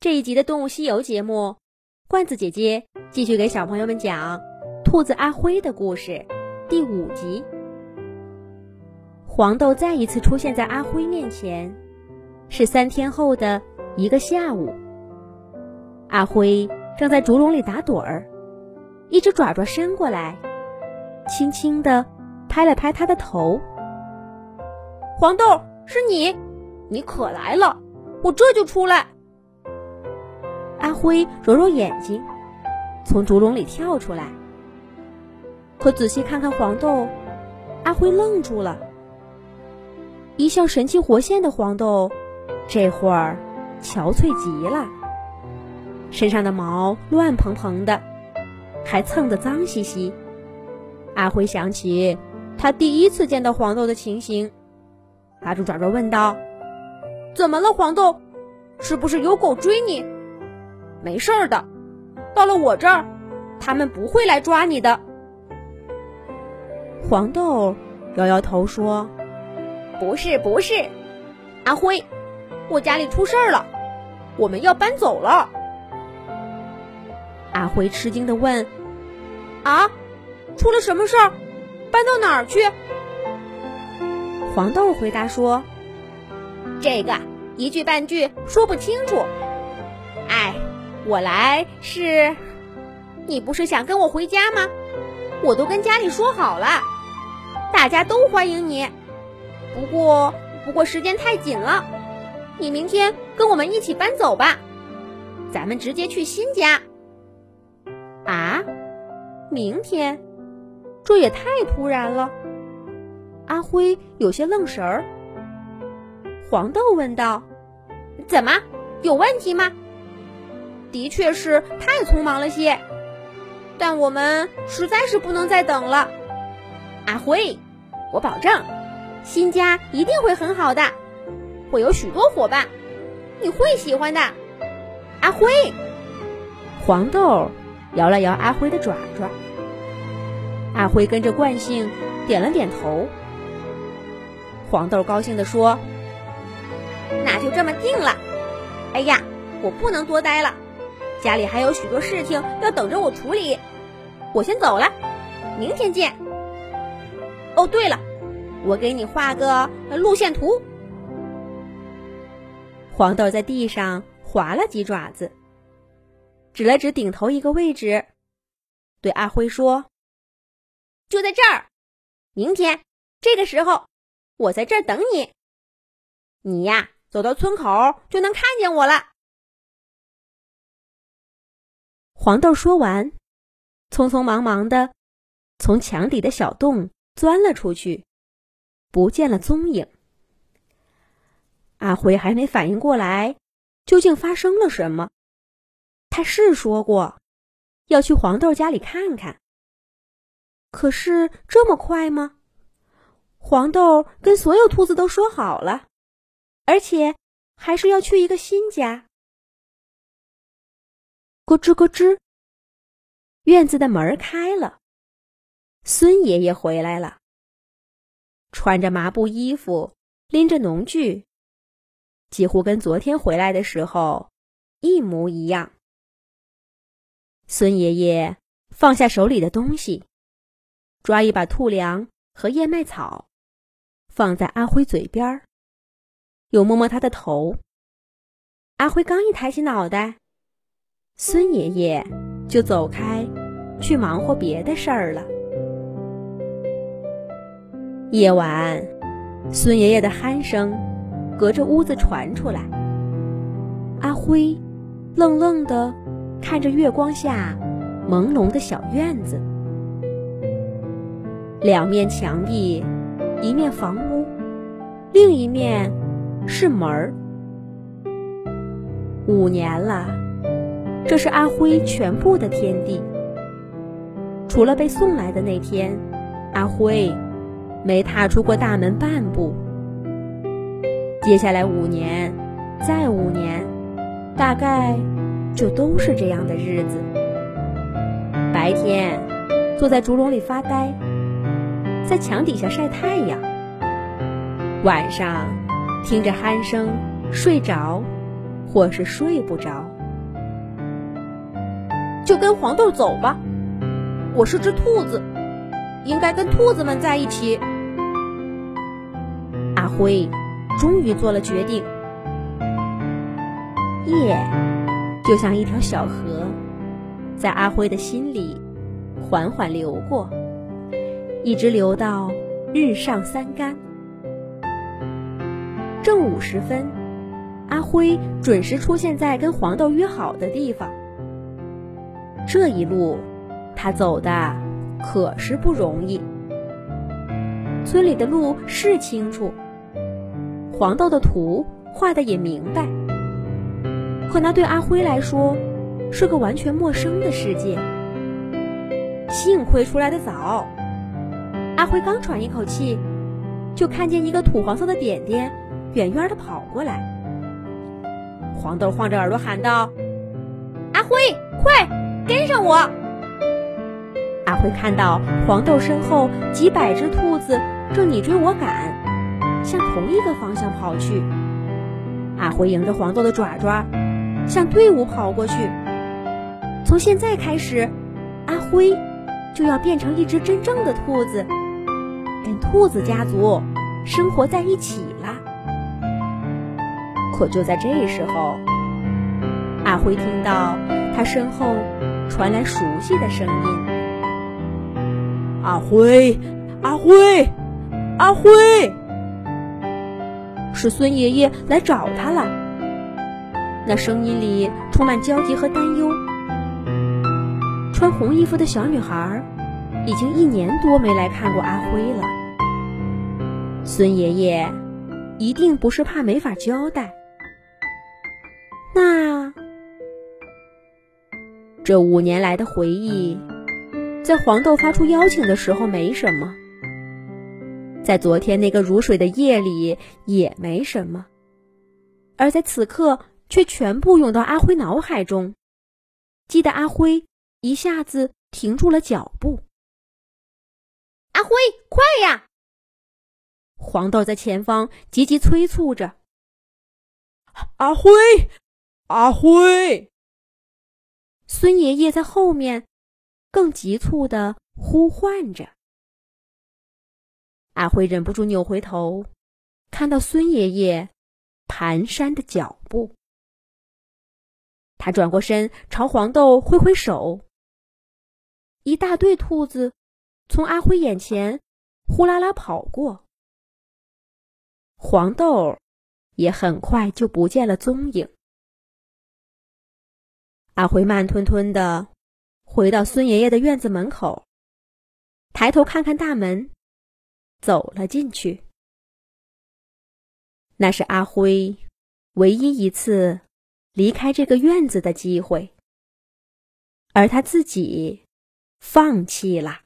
这一集的《动物西游》节目，罐子姐姐继续给小朋友们讲兔子阿辉的故事，第五集。黄豆再一次出现在阿辉面前，是三天后的一个下午。阿辉正在竹笼里打盹儿，一只爪爪伸过来，轻轻地拍了拍他的头。黄豆，是你，你可来了，我这就出来。灰揉揉眼睛，从竹笼里跳出来。可仔细看看黄豆，阿辉愣住了。一向神气活现的黄豆，这会儿憔悴极了，身上的毛乱蓬蓬的，还蹭得脏兮兮。阿辉想起他第一次见到黄豆的情形，拉住爪爪问道：“怎么了，黄豆？是不是有狗追你？”没事儿的，到了我这儿，他们不会来抓你的。黄豆摇摇头说：“不是，不是，阿辉，我家里出事儿了，我们要搬走了。”阿辉吃惊的问：“啊，出了什么事儿？搬到哪儿去？”黄豆回答说：“这个一句半句说不清楚。”我来是，你不是想跟我回家吗？我都跟家里说好了，大家都欢迎你。不过，不过时间太紧了，你明天跟我们一起搬走吧，咱们直接去新家。啊，明天？这也太突然了。阿辉有些愣神儿。黄豆问道：“怎么，有问题吗？”的确是太匆忙了些，但我们实在是不能再等了。阿辉，我保证，新家一定会很好的，会有许多伙伴，你会喜欢的。阿辉，黄豆摇了摇阿辉的爪爪，阿辉跟着惯性点了点头。黄豆高兴地说：“那就这么定了。哎呀，我不能多待了。”家里还有许多事情要等着我处理，我先走了，明天见。哦，对了，我给你画个路线图。黄豆在地上划了几爪子，指了指顶头一个位置，对阿辉说：“就在这儿，明天这个时候，我在这儿等你。你呀，走到村口就能看见我了。”黄豆说完，匆匆忙忙的从墙底的小洞钻了出去，不见了踪影。阿辉还没反应过来，究竟发生了什么？他是说过要去黄豆家里看看，可是这么快吗？黄豆跟所有兔子都说好了，而且还是要去一个新家。咯吱咯吱，院子的门开了，孙爷爷回来了，穿着麻布衣服，拎着农具，几乎跟昨天回来的时候一模一样。孙爷爷放下手里的东西，抓一把兔粮和燕麦草，放在阿辉嘴边又摸摸他的头。阿辉刚一抬起脑袋。孙爷爷就走开，去忙活别的事儿了。夜晚，孙爷爷的鼾声隔着屋子传出来。阿辉愣愣的看着月光下朦胧的小院子，两面墙壁，一面房屋，另一面是门儿。五年了。这是阿辉全部的天地，除了被送来的那天，阿辉没踏出过大门半步。接下来五年，再五年，大概就都是这样的日子。白天坐在竹笼里发呆，在墙底下晒太阳；晚上听着鼾声睡着，或是睡不着。就跟黄豆走吧，我是只兔子，应该跟兔子们在一起。阿辉终于做了决定。夜就像一条小河，在阿辉的心里缓缓流过，一直流到日上三竿。正午时分，阿辉准时出现在跟黄豆约好的地方。这一路，他走的可是不容易。村里的路是清楚，黄豆的图画的也明白，可那对阿辉来说是个完全陌生的世界。幸亏出来的早，阿辉刚喘一口气，就看见一个土黄色的点点远远的跑过来。黄豆晃着耳朵喊道：“阿辉，快！”跟上我！阿辉看到黄豆身后几百只兔子正你追我赶，向同一个方向跑去。阿辉迎着黄豆的爪爪，向队伍跑过去。从现在开始，阿辉就要变成一只真正的兔子，跟兔子家族生活在一起了。可就在这时候，阿辉听到他身后。传来熟悉的声音：“阿辉，阿辉，阿辉！”是孙爷爷来找他了。那声音里充满焦急和担忧。穿红衣服的小女孩已经一年多没来看过阿辉了。孙爷爷一定不是怕没法交代。那……这五年来的回忆，在黄豆发出邀请的时候没什么，在昨天那个如水的夜里也没什么，而在此刻却全部涌到阿辉脑海中，激得阿辉一下子停住了脚步。阿辉，快呀！黄豆在前方急急催促着：“阿辉，阿辉！”孙爷爷在后面，更急促的呼唤着。阿辉忍不住扭回头，看到孙爷爷蹒跚的脚步。他转过身，朝黄豆挥挥手。一大队兔子从阿辉眼前呼啦啦跑过，黄豆也很快就不见了踪影。阿辉慢吞吞的回到孙爷爷的院子门口，抬头看看大门，走了进去。那是阿辉唯一一次离开这个院子的机会，而他自己放弃了。